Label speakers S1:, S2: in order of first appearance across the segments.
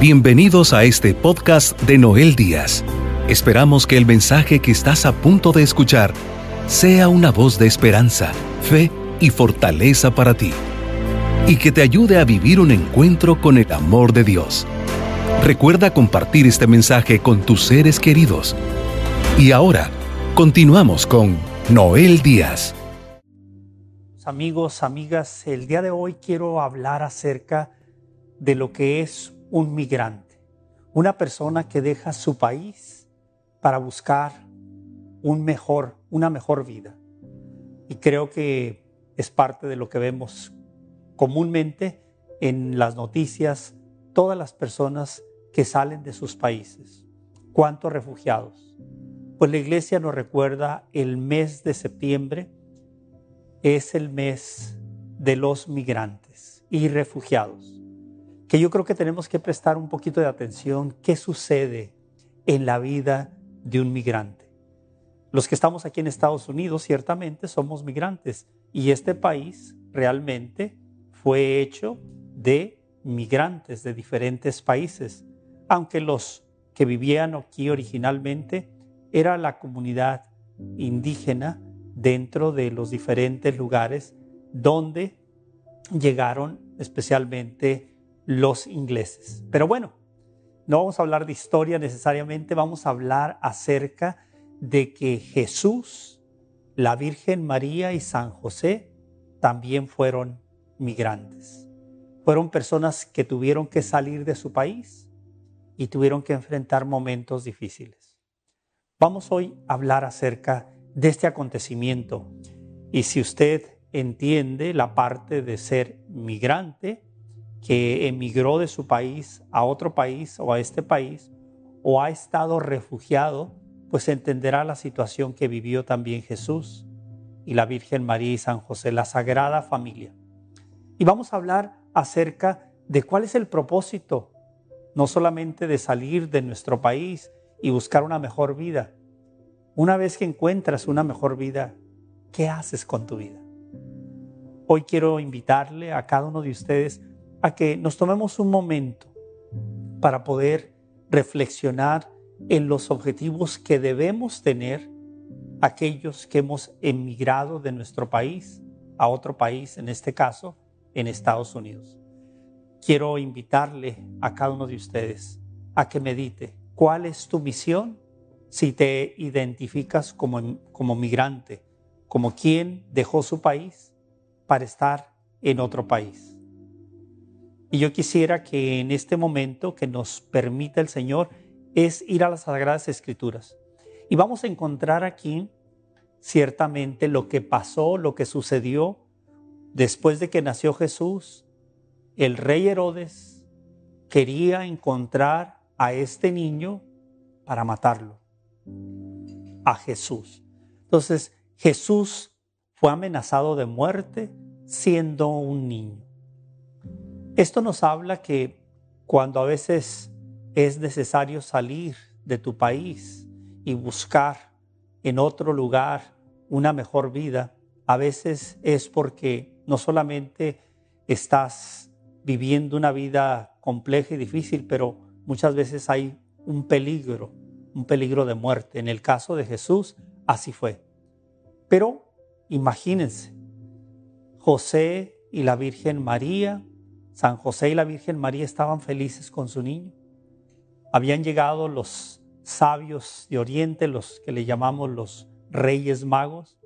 S1: Bienvenidos a este podcast de Noel Díaz. Esperamos que el mensaje que estás a punto de escuchar sea una voz de esperanza, fe y fortaleza para ti, y que te ayude a vivir un encuentro con el amor de Dios. Recuerda compartir este mensaje con tus seres queridos. Y ahora, continuamos con Noel Díaz.
S2: Amigos, amigas, el día de hoy quiero hablar acerca de lo que es un migrante, una persona que deja su país para buscar una mejor vida. Y creo que es parte de lo que vemos comúnmente en las noticias, todas las personas que salen de sus países. ¿Cuántos refugiados? Pues la iglesia nos recuerda el mes de septiembre, es el mes de los migrantes y refugiados que yo creo que tenemos que prestar un poquito de atención qué sucede en la vida de un migrante. Los que estamos aquí en Estados Unidos ciertamente somos migrantes y este país realmente fue hecho de migrantes de diferentes países, aunque los que vivían aquí originalmente era la comunidad indígena dentro de los diferentes lugares donde llegaron especialmente los ingleses. Pero bueno, no vamos a hablar de historia necesariamente, vamos a hablar acerca de que Jesús, la Virgen María y San José también fueron migrantes. Fueron personas que tuvieron que salir de su país y tuvieron que enfrentar momentos difíciles. Vamos hoy a hablar acerca de este acontecimiento y si usted entiende la parte de ser migrante, que emigró de su país a otro país o a este país o ha estado refugiado, pues entenderá la situación que vivió también Jesús y la Virgen María y San José, la Sagrada Familia. Y vamos a hablar acerca de cuál es el propósito, no solamente de salir de nuestro país y buscar una mejor vida. Una vez que encuentras una mejor vida, ¿qué haces con tu vida? Hoy quiero invitarle a cada uno de ustedes a que nos tomemos un momento para poder reflexionar en los objetivos que debemos tener aquellos que hemos emigrado de nuestro país a otro país, en este caso, en Estados Unidos. Quiero invitarle a cada uno de ustedes a que medite cuál es tu misión si te identificas como, como migrante, como quien dejó su país para estar en otro país. Y yo quisiera que en este momento que nos permita el Señor es ir a las Sagradas Escrituras. Y vamos a encontrar aquí ciertamente lo que pasó, lo que sucedió después de que nació Jesús. El rey Herodes quería encontrar a este niño para matarlo, a Jesús. Entonces Jesús fue amenazado de muerte siendo un niño. Esto nos habla que cuando a veces es necesario salir de tu país y buscar en otro lugar una mejor vida, a veces es porque no solamente estás viviendo una vida compleja y difícil, pero muchas veces hay un peligro, un peligro de muerte. En el caso de Jesús, así fue. Pero imagínense, José y la Virgen María San José y la Virgen María estaban felices con su niño. Habían llegado los sabios de Oriente, los que le llamamos los reyes magos.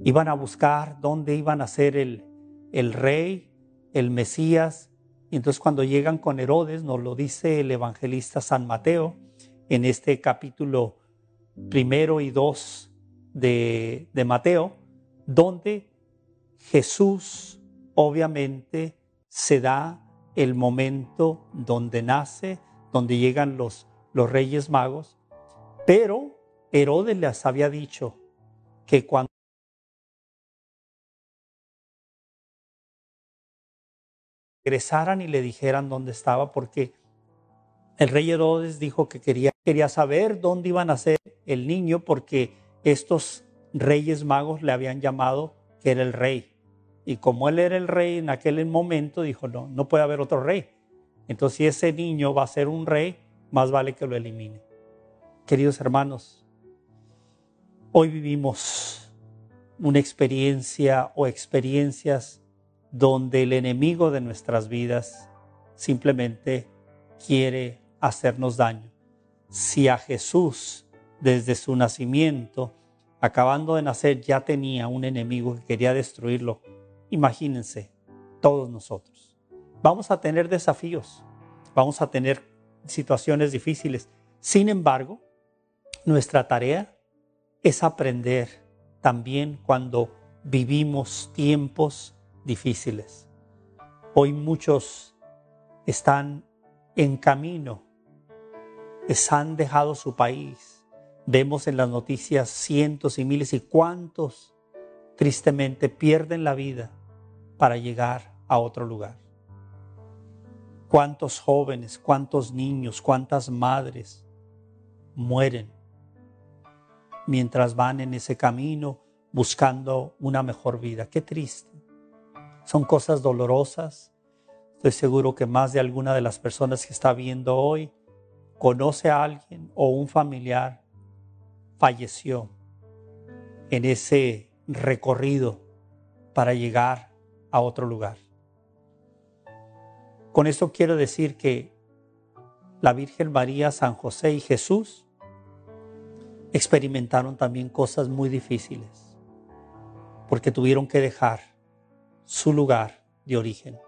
S2: Iban a buscar dónde iban a ser el, el rey, el Mesías. Y entonces cuando llegan con Herodes, nos lo dice el evangelista San Mateo en este capítulo primero y dos de, de Mateo, donde Jesús obviamente se da el momento donde nace, donde llegan los, los reyes magos, pero Herodes les había dicho que cuando regresaran y le dijeran dónde estaba, porque el rey Herodes dijo que quería, quería saber dónde iban a ser el niño, porque estos reyes magos le habían llamado que era el rey. Y como él era el rey en aquel momento, dijo, no, no puede haber otro rey. Entonces, si ese niño va a ser un rey, más vale que lo elimine. Queridos hermanos, hoy vivimos una experiencia o experiencias donde el enemigo de nuestras vidas simplemente quiere hacernos daño. Si a Jesús desde su nacimiento, acabando de nacer, ya tenía un enemigo que quería destruirlo, imagínense, todos nosotros. Vamos a tener desafíos, vamos a tener situaciones difíciles. Sin embargo, nuestra tarea es aprender también cuando vivimos tiempos difíciles. Hoy muchos están en camino, han dejado su país. Vemos en las noticias cientos y miles y cuántos tristemente pierden la vida para llegar a otro lugar. Cuántos jóvenes, cuántos niños, cuántas madres mueren mientras van en ese camino buscando una mejor vida. Qué triste. Son cosas dolorosas. Estoy seguro que más de alguna de las personas que está viendo hoy conoce a alguien o un familiar falleció en ese recorrido para llegar a otro lugar. Con esto quiero decir que la Virgen María, San José y Jesús experimentaron también cosas muy difíciles, porque tuvieron que dejar su lugar de origen.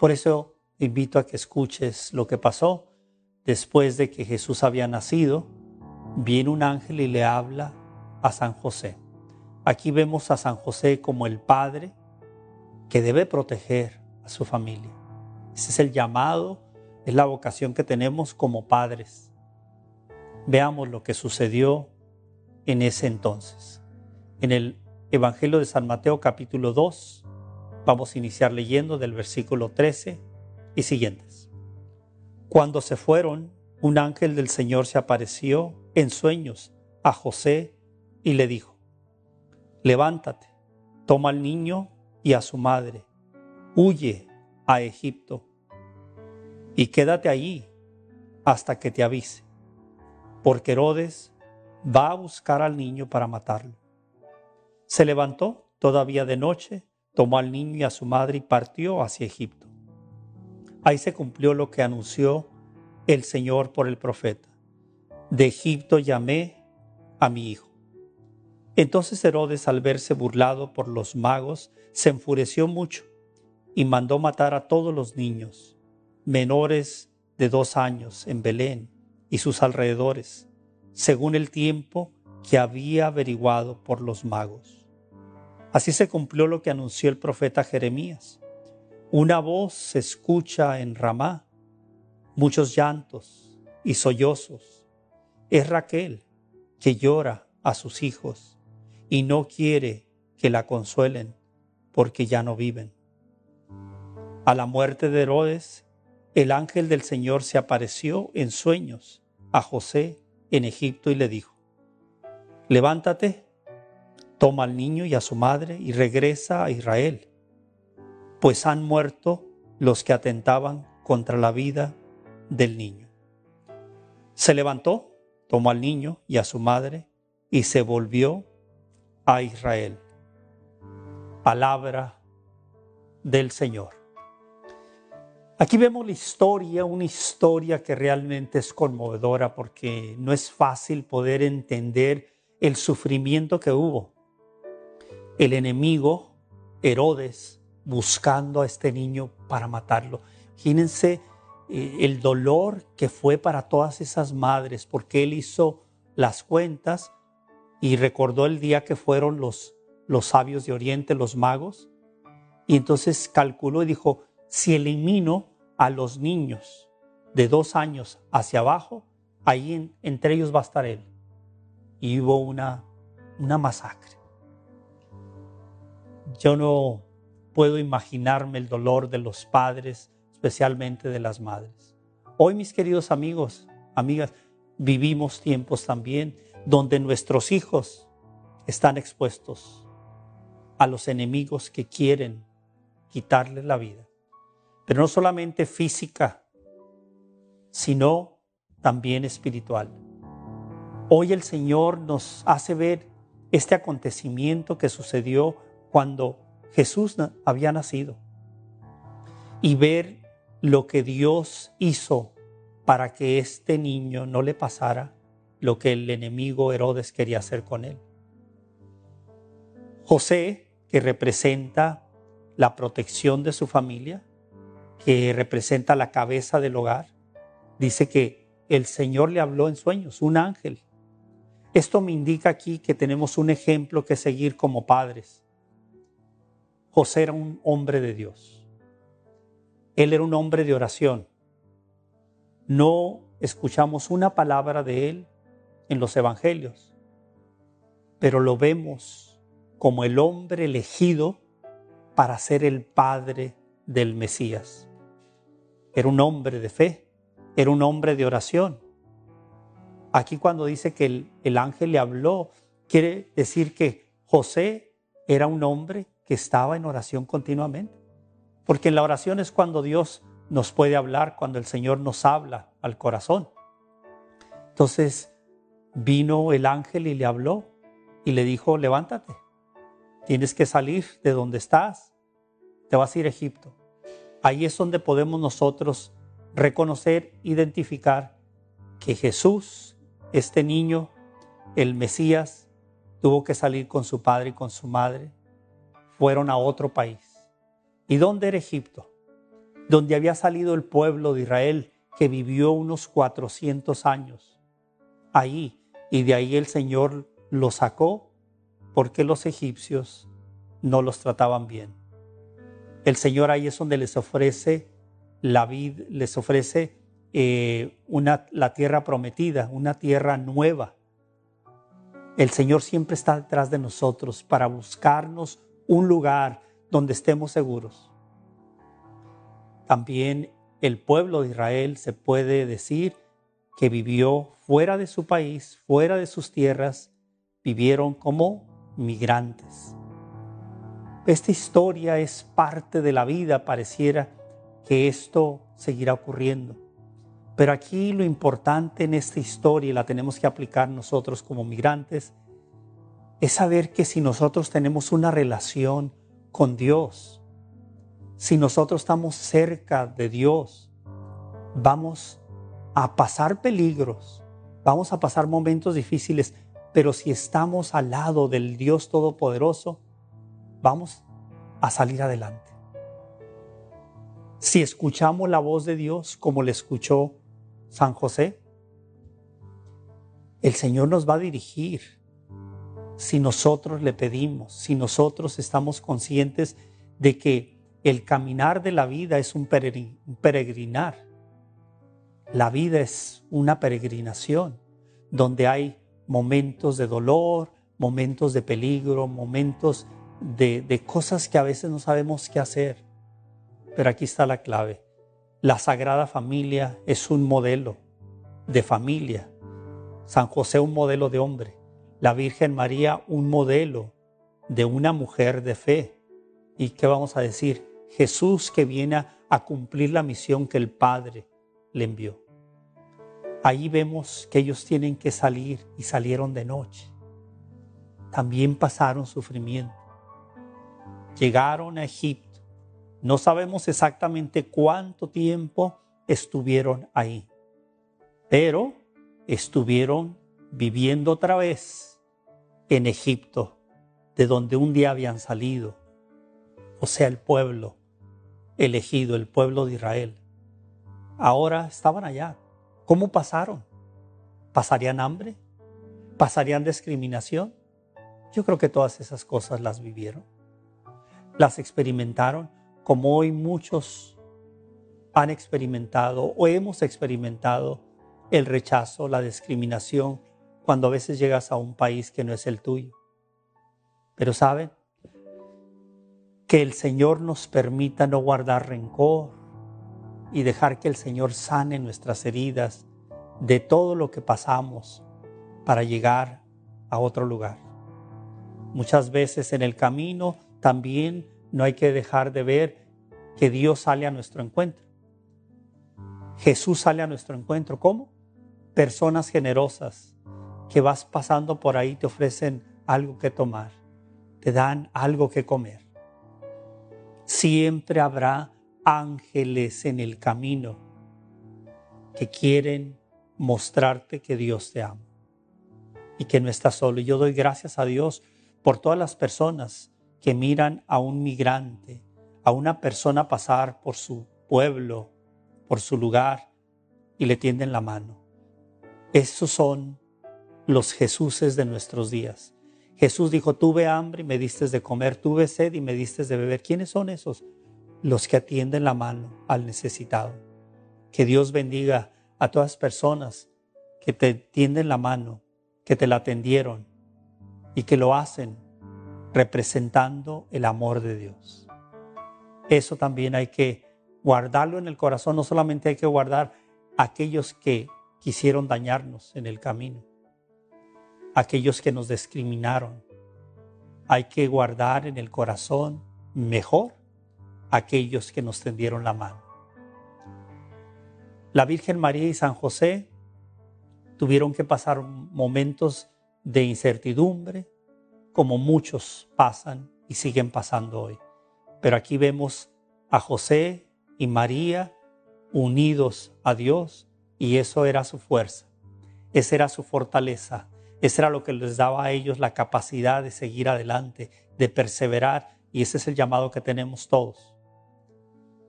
S2: Por eso invito a que escuches lo que pasó después de que Jesús había nacido. Viene un ángel y le habla a San José. Aquí vemos a San José como el padre que debe proteger a su familia. Ese es el llamado, es la vocación que tenemos como padres. Veamos lo que sucedió en ese entonces. En el Evangelio de San Mateo capítulo 2, vamos a iniciar leyendo del versículo 13 y siguientes. Cuando se fueron, un ángel del Señor se apareció en sueños a José y le dijo, levántate, toma al niño y a su madre, huye a Egipto y quédate allí hasta que te avise, porque Herodes va a buscar al niño para matarlo. Se levantó todavía de noche, tomó al niño y a su madre y partió hacia Egipto. Ahí se cumplió lo que anunció el Señor por el profeta. De Egipto llamé a mi hijo. Entonces Herodes, al verse burlado por los magos, se enfureció mucho y mandó matar a todos los niños, menores de dos años, en Belén y sus alrededores según el tiempo que había averiguado por los magos. Así se cumplió lo que anunció el profeta Jeremías. Una voz se escucha en Ramá, muchos llantos y sollozos. Es Raquel que llora a sus hijos y no quiere que la consuelen porque ya no viven. A la muerte de Herodes, el ángel del Señor se apareció en sueños a José en Egipto y le dijo, levántate, toma al niño y a su madre y regresa a Israel, pues han muerto los que atentaban contra la vida del niño. Se levantó, tomó al niño y a su madre y se volvió a Israel. Palabra del Señor. Aquí vemos la historia, una historia que realmente es conmovedora porque no es fácil poder entender el sufrimiento que hubo. El enemigo, Herodes, buscando a este niño para matarlo. Imagínense eh, el dolor que fue para todas esas madres porque él hizo las cuentas y recordó el día que fueron los, los sabios de Oriente, los magos, y entonces calculó y dijo, si elimino a los niños de dos años hacia abajo, ahí entre ellos va a estar él. Y hubo una, una masacre. Yo no puedo imaginarme el dolor de los padres, especialmente de las madres. Hoy, mis queridos amigos, amigas, vivimos tiempos también donde nuestros hijos están expuestos a los enemigos que quieren quitarles la vida pero no solamente física sino también espiritual. Hoy el Señor nos hace ver este acontecimiento que sucedió cuando Jesús había nacido y ver lo que Dios hizo para que este niño no le pasara lo que el enemigo Herodes quería hacer con él. José, que representa la protección de su familia, que representa la cabeza del hogar, dice que el Señor le habló en sueños, un ángel. Esto me indica aquí que tenemos un ejemplo que seguir como padres. José era un hombre de Dios. Él era un hombre de oración. No escuchamos una palabra de él en los evangelios, pero lo vemos como el hombre elegido para ser el padre del Mesías. Era un hombre de fe, era un hombre de oración. Aquí cuando dice que el, el ángel le habló, quiere decir que José era un hombre que estaba en oración continuamente. Porque en la oración es cuando Dios nos puede hablar, cuando el Señor nos habla al corazón. Entonces vino el ángel y le habló y le dijo, levántate, tienes que salir de donde estás, te vas a ir a Egipto. Ahí es donde podemos nosotros reconocer, identificar que Jesús, este niño, el Mesías, tuvo que salir con su padre y con su madre. Fueron a otro país. ¿Y dónde era Egipto? Donde había salido el pueblo de Israel que vivió unos 400 años. Ahí. Y de ahí el Señor lo sacó porque los egipcios no los trataban bien. El Señor ahí es donde les ofrece la vida, les ofrece eh, una, la tierra prometida, una tierra nueva. El Señor siempre está detrás de nosotros para buscarnos un lugar donde estemos seguros. También el pueblo de Israel se puede decir que vivió fuera de su país, fuera de sus tierras, vivieron como migrantes. Esta historia es parte de la vida, pareciera que esto seguirá ocurriendo. Pero aquí lo importante en esta historia, y la tenemos que aplicar nosotros como migrantes, es saber que si nosotros tenemos una relación con Dios, si nosotros estamos cerca de Dios, vamos a pasar peligros, vamos a pasar momentos difíciles, pero si estamos al lado del Dios Todopoderoso, vamos a salir adelante. Si escuchamos la voz de Dios como le escuchó San José, el Señor nos va a dirigir si nosotros le pedimos, si nosotros estamos conscientes de que el caminar de la vida es un peregrinar. La vida es una peregrinación donde hay momentos de dolor, momentos de peligro, momentos de, cosas que a veces no sabemos qué hacer. Pero aquí está la clave. La Sagrada Familia es un modelo de familia. San José un modelo de hombre. La Virgen María un modelo de una mujer de fe. ¿Y qué vamos a decir? Jesús que viene a cumplir la misión que el Padre le envió. Ahí vemos que ellos tienen que salir y salieron de noche. También pasaron sufrimiento llegaron a Egipto. No sabemos exactamente cuánto tiempo estuvieron ahí, pero estuvieron viviendo otra vez en Egipto, de donde un día habían salido, o sea, el pueblo elegido, el pueblo de Israel. Ahora estaban allá. ¿Cómo pasaron? ¿Pasarían hambre? ¿Pasarían discriminación? Yo creo que todas esas cosas las vivieron las experimentaron como hoy muchos han experimentado o hemos experimentado el rechazo, la discriminación, cuando a veces llegas a un país que no es el tuyo. Pero saben, que el Señor nos permita no guardar rencor y dejar que el Señor sane nuestras heridas de todo lo que pasamos para llegar a otro lugar. Muchas veces en el camino también no hay que dejar de ver que Dios sale a nuestro encuentro. Jesús sale a nuestro encuentro. ¿Cómo? Personas generosas que vas pasando por ahí te ofrecen algo que tomar, te dan algo que comer. Siempre habrá ángeles en el camino que quieren mostrarte que Dios te ama y que no estás solo. Y yo doy gracias a Dios por todas las personas que miran a un migrante, a una persona pasar por su pueblo, por su lugar y le tienden la mano. Esos son los Jesuses de nuestros días. Jesús dijo, tuve hambre y me diste de comer, tuve sed y me diste de beber. ¿Quiénes son esos? Los que atienden la mano al necesitado. Que Dios bendiga a todas personas que te tienden la mano, que te la atendieron y que lo hacen representando el amor de Dios. Eso también hay que guardarlo en el corazón, no solamente hay que guardar aquellos que quisieron dañarnos en el camino, aquellos que nos discriminaron. Hay que guardar en el corazón mejor aquellos que nos tendieron la mano. La Virgen María y San José tuvieron que pasar momentos de incertidumbre, como muchos pasan y siguen pasando hoy. Pero aquí vemos a José y María unidos a Dios y eso era su fuerza, esa era su fortaleza, ese era lo que les daba a ellos la capacidad de seguir adelante, de perseverar y ese es el llamado que tenemos todos.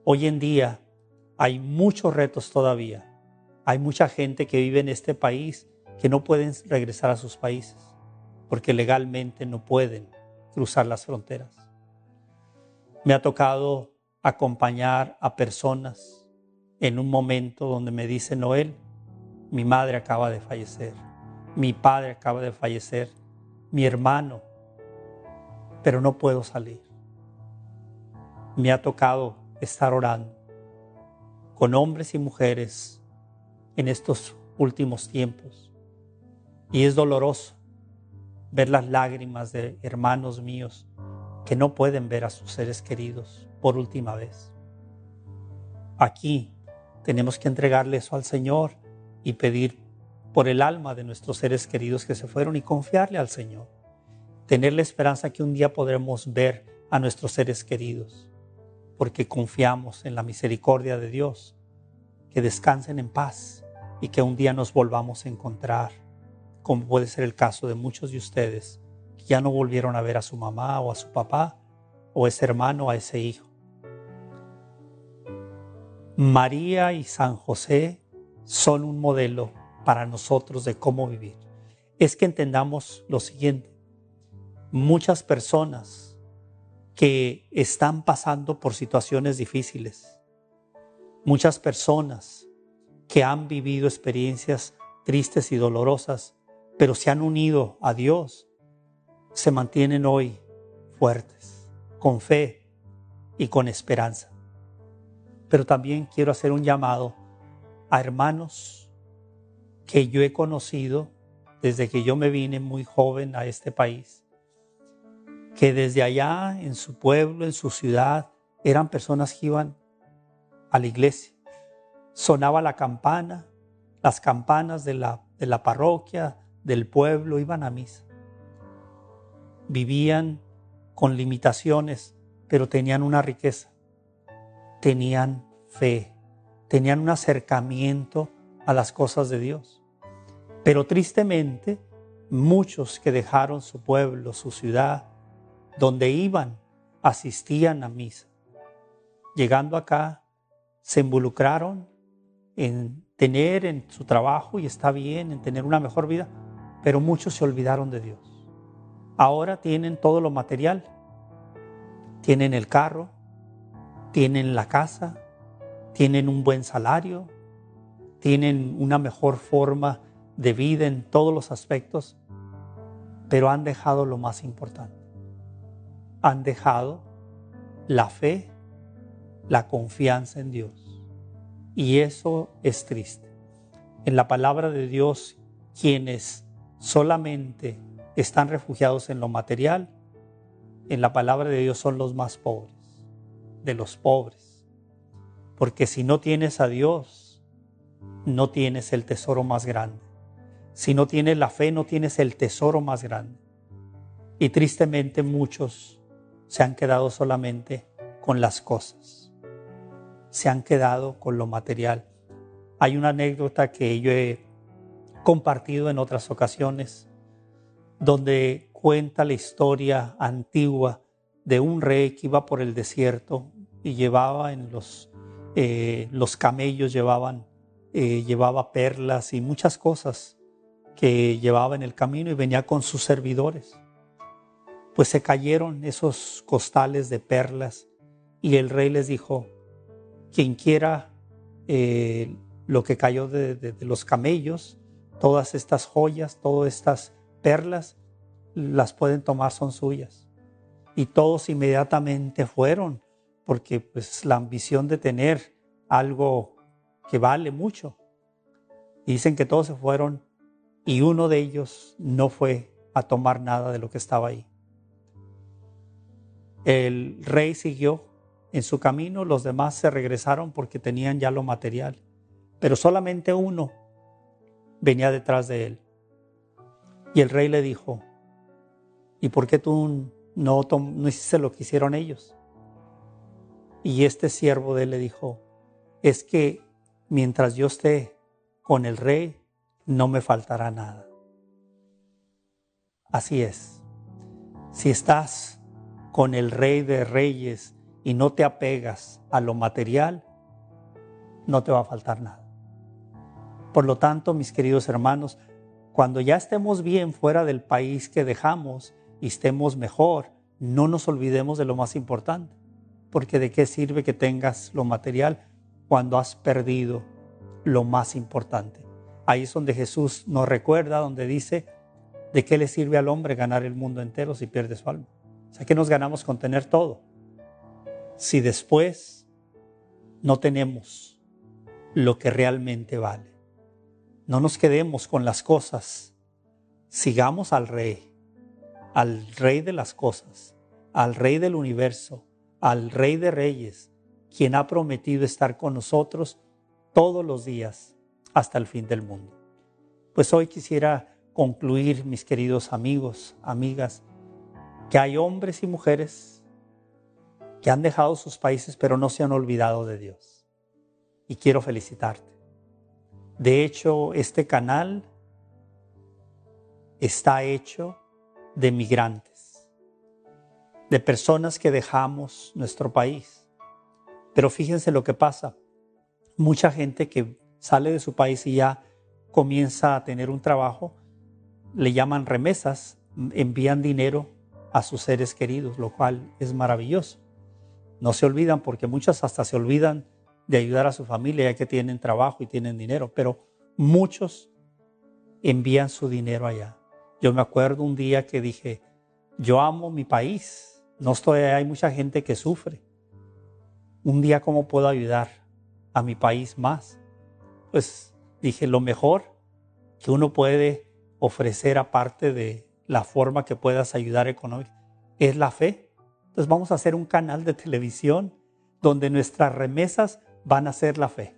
S2: Hoy en día hay muchos retos todavía. Hay mucha gente que vive en este país que no pueden regresar a sus países porque legalmente no pueden cruzar las fronteras. Me ha tocado acompañar a personas en un momento donde me dice Noel, mi madre acaba de fallecer, mi padre acaba de fallecer, mi hermano, pero no puedo salir. Me ha tocado estar orando con hombres y mujeres en estos últimos tiempos. Y es doloroso ver las lágrimas de hermanos míos que no pueden ver a sus seres queridos por última vez. Aquí tenemos que entregarle eso al Señor y pedir por el alma de nuestros seres queridos que se fueron y confiarle al Señor. Tener la esperanza que un día podremos ver a nuestros seres queridos, porque confiamos en la misericordia de Dios, que descansen en paz y que un día nos volvamos a encontrar, como puede ser el caso de muchos de ustedes que ya no volvieron a ver a su mamá o a su papá o ese hermano a ese hijo. María y San José son un modelo para nosotros de cómo vivir. Es que entendamos lo siguiente. Muchas personas que están pasando por situaciones difíciles, muchas personas que han vivido experiencias tristes y dolorosas, pero se han unido a Dios, se mantienen hoy fuertes, con fe y con esperanza. Pero también quiero hacer un llamado a hermanos que yo he conocido desde que yo me vine muy joven a este país, que desde allá en su pueblo, en su ciudad, eran personas que iban a la iglesia. Sonaba la campana, las campanas de la, de la parroquia, del pueblo, iban a misa. Vivían con limitaciones, pero tenían una riqueza tenían fe, tenían un acercamiento a las cosas de Dios. Pero tristemente, muchos que dejaron su pueblo, su ciudad, donde iban, asistían a misa. Llegando acá, se involucraron en tener en su trabajo, y está bien, en tener una mejor vida, pero muchos se olvidaron de Dios. Ahora tienen todo lo material, tienen el carro, tienen la casa, tienen un buen salario, tienen una mejor forma de vida en todos los aspectos, pero han dejado lo más importante. Han dejado la fe, la confianza en Dios. Y eso es triste. En la palabra de Dios, quienes solamente están refugiados en lo material, en la palabra de Dios son los más pobres de los pobres. Porque si no tienes a Dios, no tienes el tesoro más grande. Si no tienes la fe, no tienes el tesoro más grande. Y tristemente muchos se han quedado solamente con las cosas. Se han quedado con lo material. Hay una anécdota que yo he compartido en otras ocasiones, donde cuenta la historia antigua de un rey que iba por el desierto y llevaba en los, eh, los camellos, llevaban, eh, llevaba perlas y muchas cosas que llevaba en el camino y venía con sus servidores. Pues se cayeron esos costales de perlas y el rey les dijo, quien quiera eh, lo que cayó de, los camellos, todas estas joyas, todas estas perlas, las pueden tomar, son suyas. Y todos inmediatamente fueron, porque pues la ambición de tener algo que vale mucho. dicen que todos se fueron y uno de ellos no fue a tomar nada de lo que estaba ahí. El rey siguió en su camino, los demás se regresaron porque tenían ya lo material pero solamente uno venía detrás de él. Y el rey le dijo, ¿y por qué tú no, no hiciste lo que hicieron ellos? Y este siervo de él le dijo, es que mientras yo esté con el rey, no me faltará nada. Así es. Si estás con el rey de reyes y no te apegas a lo material, no te va a faltar nada. Por lo tanto, mis queridos hermanos, cuando ya estemos bien fuera del país que dejamos y estemos mejor, no nos olvidemos de lo más importante, porque de qué sirve que tengas lo material cuando has perdido lo más importante. Ahí es donde Jesús nos recuerda, donde dice, ¿de qué le sirve al hombre ganar el mundo entero si pierde su alma? Sea, ¿qué nos ganamos con tener todo? Si después no tenemos lo que realmente vale. No nos quedemos con las cosas. Sigamos al Rey, al Rey de las cosas, al Rey del universo, al Rey de Reyes, quien ha prometido estar con nosotros todos los días hasta el fin del mundo. Pues hoy quisiera concluir, mis queridos amigos, amigas, que hay hombres y mujeres que han dejado sus países pero no se han olvidado de Dios. Y quiero felicitarte. De hecho, este canal está hecho de migrantes, de personas que dejamos nuestro país. Pero fíjense lo que pasa. Mucha gente que sale de su país y ya comienza a tener un trabajo, le llaman remesas, envían dinero a sus seres queridos, lo cual es maravilloso. No se olvidan porque muchas hasta se olvidan de ayudar a su familia ya que tienen trabajo y tienen dinero, pero muchos envían su dinero allá. Yo me acuerdo un día que dije, yo amo mi país, no estoy, hay mucha gente que sufre. Un día, ¿cómo puedo ayudar a mi país más? Pues dije, lo mejor que uno puede ofrecer aparte de la forma que puedas ayudar económica es la fe. Entonces vamos a hacer un canal de televisión donde nuestras remesas van a ser la fe.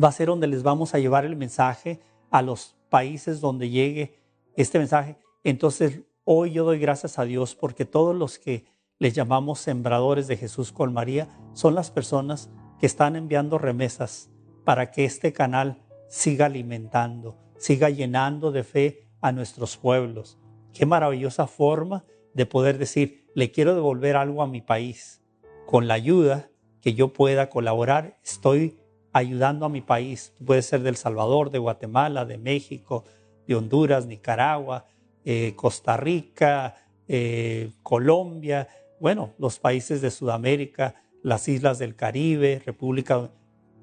S2: Va a ser donde les vamos a llevar el mensaje a los países donde llegue este mensaje. Entonces, hoy yo doy gracias a Dios porque todos los que les llamamos sembradores de Jesús con María son las personas que están enviando remesas para que este canal siga alimentando, siga llenando de fe a nuestros pueblos. Qué maravillosa forma de poder decir, le quiero devolver algo a mi país con la ayuda que yo pueda colaborar, estoy ayudando a mi país. Puede ser del Salvador, de Guatemala, de México, de Honduras, Nicaragua, eh, Costa Rica, eh, Colombia, bueno, los países de Sudamérica, las islas del Caribe, República.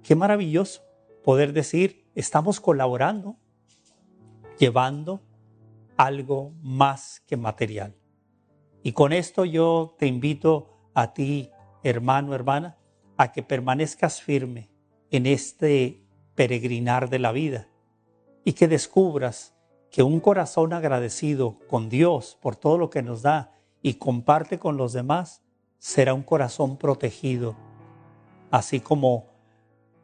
S2: Qué maravilloso poder decir, estamos colaborando, llevando algo más que material. Y con esto yo te invito a ti, hermano, hermana, a que permanezcas firme en este peregrinar de la vida y que descubras que un corazón agradecido con Dios por todo lo que nos da y comparte con los demás será un corazón protegido, así como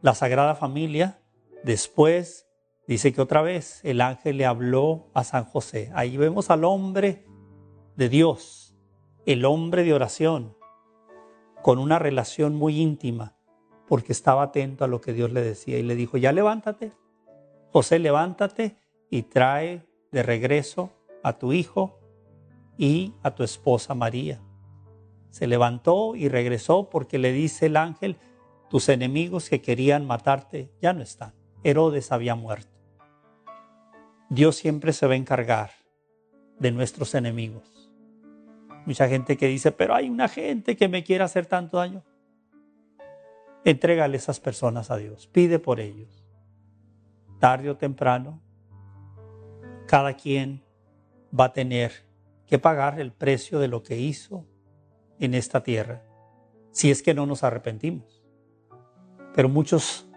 S2: la Sagrada Familia Después dice que otra vez el ángel le habló a San José. Ahí vemos al hombre de Dios, el hombre de oración, con una relación muy íntima, porque estaba atento a lo que Dios le decía y le dijo, ya levántate, José, levántate y trae de regreso a tu hijo y a tu esposa María. Se levantó y regresó porque le dice el ángel, tus enemigos que querían matarte ya no están. Herodes había muerto. Dios siempre se va a encargar de nuestros enemigos. Mucha gente que dice, pero hay una gente que me quiere hacer tanto daño. Entrégale esas personas a Dios, pide por ellos. Tarde o temprano, cada quien va a tener que pagar el precio de lo que hizo en esta tierra, si es que no nos arrepentimos. Pero muchos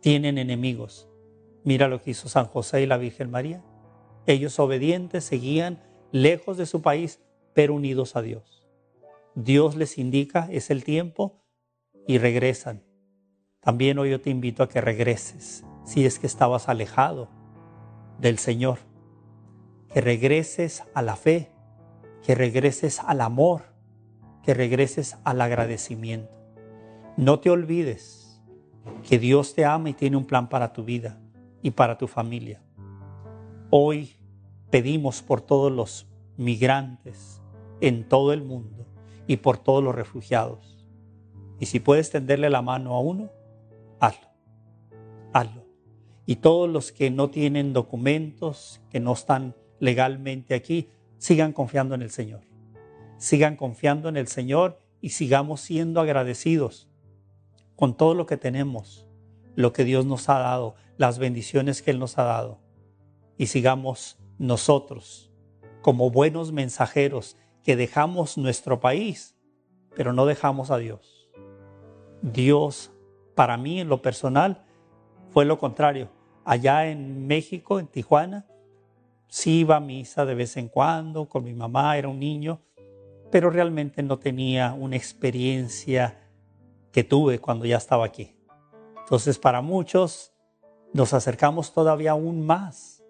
S2: tienen enemigos. Mira lo que hizo San José y la Virgen María. Ellos obedientes seguían lejos de su país, pero unidos a Dios. Dios les indica, es el tiempo, y regresan. También hoy yo te invito a que regreses, si es que estabas alejado del Señor, que regreses a la fe, que regreses al amor, que regreses al agradecimiento. No te olvides que Dios te ama y tiene un plan para tu vida y para tu familia. Hoy pedimos por todos los migrantes en todo el mundo y por todos los refugiados. Y si puedes tenderle la mano a uno, hazlo. Hazlo. Y todos los que no tienen documentos, que no están legalmente aquí, sigan confiando en el Señor. Sigan confiando en el Señor y sigamos siendo agradecidos con todo lo que tenemos, lo que Dios nos ha dado, las bendiciones que Él nos ha dado. Y sigamos nosotros como buenos mensajeros que dejamos nuestro país, pero no dejamos a Dios. Dios, para mí en lo personal, fue lo contrario. Allá en México, en Tijuana, sí iba a misa de vez en cuando con mi mamá, era un niño, pero realmente no tenía una experiencia que tuve cuando ya estaba aquí. Entonces, para muchos, nos acercamos todavía aún más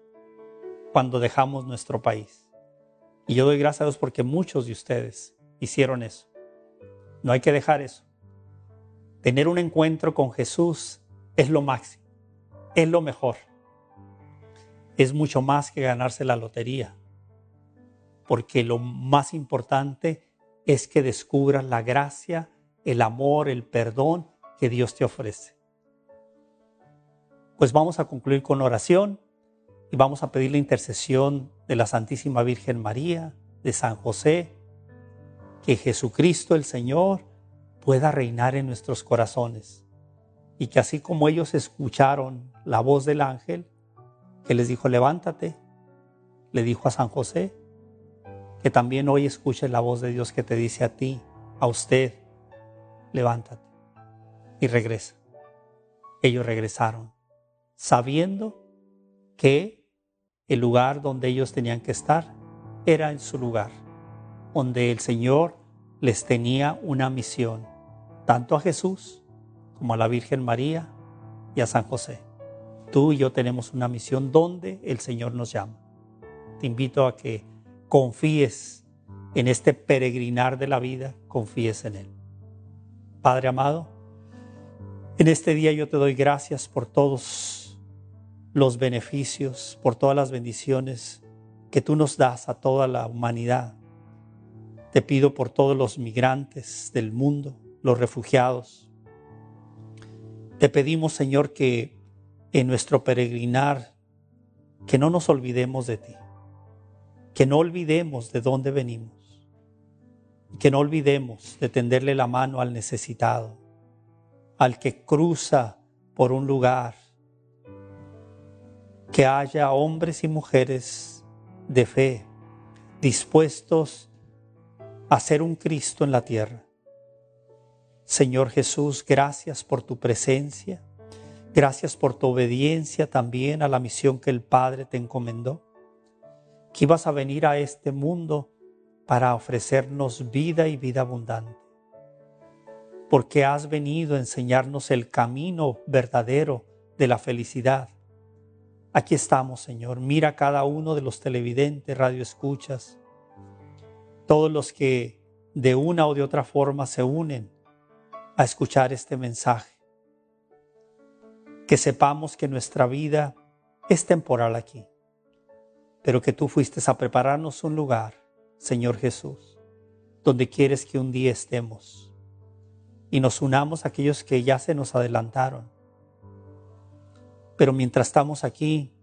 S2: cuando dejamos nuestro país. Y yo doy gracias a Dios porque muchos de ustedes hicieron eso. No hay que dejar eso. Tener un encuentro con Jesús es lo máximo, es lo mejor. Es mucho más que ganarse la lotería, porque lo más importante es que descubras la gracia, el amor, el perdón que Dios te ofrece pues vamos a concluir con oración y vamos a pedir la intercesión de la Santísima Virgen María, de San José, que Jesucristo el Señor pueda reinar en nuestros corazones y que así como ellos escucharon la voz del ángel que les dijo levántate, le dijo a San José, que también hoy escuche la voz de Dios que te dice a ti, a usted, levántate y regresa. Ellos regresaron sabiendo que el lugar donde ellos tenían que estar era en su lugar, donde el Señor les tenía una misión, tanto a Jesús como a la Virgen María y a San José. Tú y yo tenemos una misión donde el Señor nos llama. Te invito a que confíes en este peregrinar de la vida, confíes en Él. Padre amado, en este día yo te doy gracias por todos los beneficios, por todas las bendiciones que tú nos das a toda la humanidad. Te pido por todos los migrantes del mundo, los refugiados. Te pedimos, Señor, que en nuestro peregrinar, que no nos olvidemos de ti, que no olvidemos de dónde venimos, que no olvidemos de tenderle la mano al necesitado, al que cruza por un lugar que haya hombres y mujeres de fe dispuestos a ser un Cristo en la tierra. Señor Jesús, gracias por tu presencia, gracias por tu obediencia también a la misión que el Padre te encomendó, que ibas a venir a este mundo para ofrecernos vida y vida abundante, porque has venido a enseñarnos el camino verdadero de la felicidad. Aquí estamos, Señor. Mira cada uno de los televidentes, radioescuchas, todos los que de una o de otra forma se unen a escuchar este mensaje. Que sepamos que nuestra vida es temporal aquí, pero que tú fuiste a prepararnos un lugar, Señor Jesús, donde quieres que un día estemos y nos unamos a aquellos que ya se nos adelantaron. Pero mientras estamos aquí,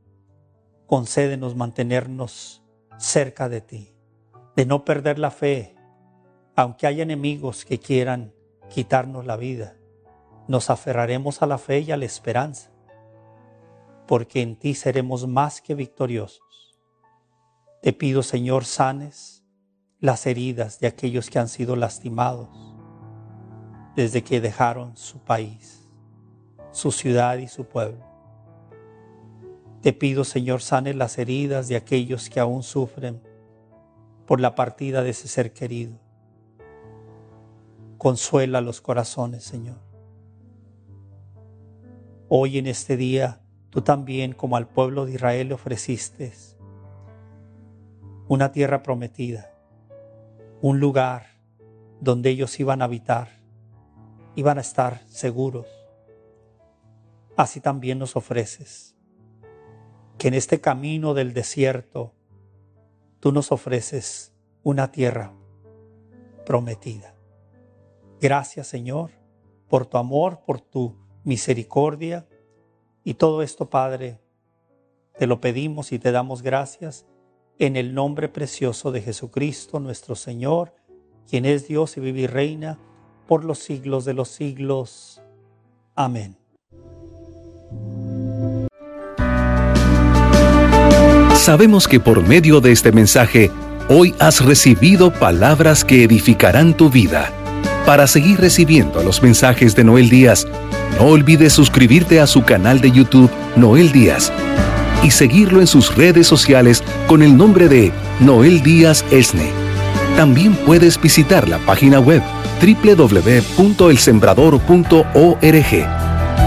S2: concédenos mantenernos cerca de ti, de no perder la fe, aunque haya enemigos que quieran quitarnos la vida, nos aferraremos a la fe y a la esperanza, porque en ti seremos más que victoriosos. Te pido, Señor, sanes las heridas de aquellos que han sido lastimados desde que dejaron su país, su ciudad y su pueblo. Te pido, Señor, sanes las heridas de aquellos que aún sufren por la partida de ese ser querido Consuela los corazones, Señor. Hoy en este día, tú también, como al pueblo de Israel, le ofreciste una tierra prometida, un lugar donde ellos iban a habitar, iban a estar seguros. Así también nos ofreces que en este camino del desierto tú nos ofreces una tierra prometida. Gracias Señor por tu amor, por tu misericordia. Y todo esto, Padre, te lo pedimos y te damos gracias en el nombre precioso de Jesucristo, nuestro Señor, quien es Dios y vive y reina por los siglos de los siglos. Amén.
S1: Sabemos que por medio de este mensaje, hoy has recibido palabras que edificarán tu vida. Para seguir recibiendo los mensajes de Noel Díaz, no olvides suscribirte a su canal de YouTube Noel Díaz y seguirlo en sus redes sociales con el nombre de Noel Díaz Esne. También puedes visitar la página web www.elsembrador.org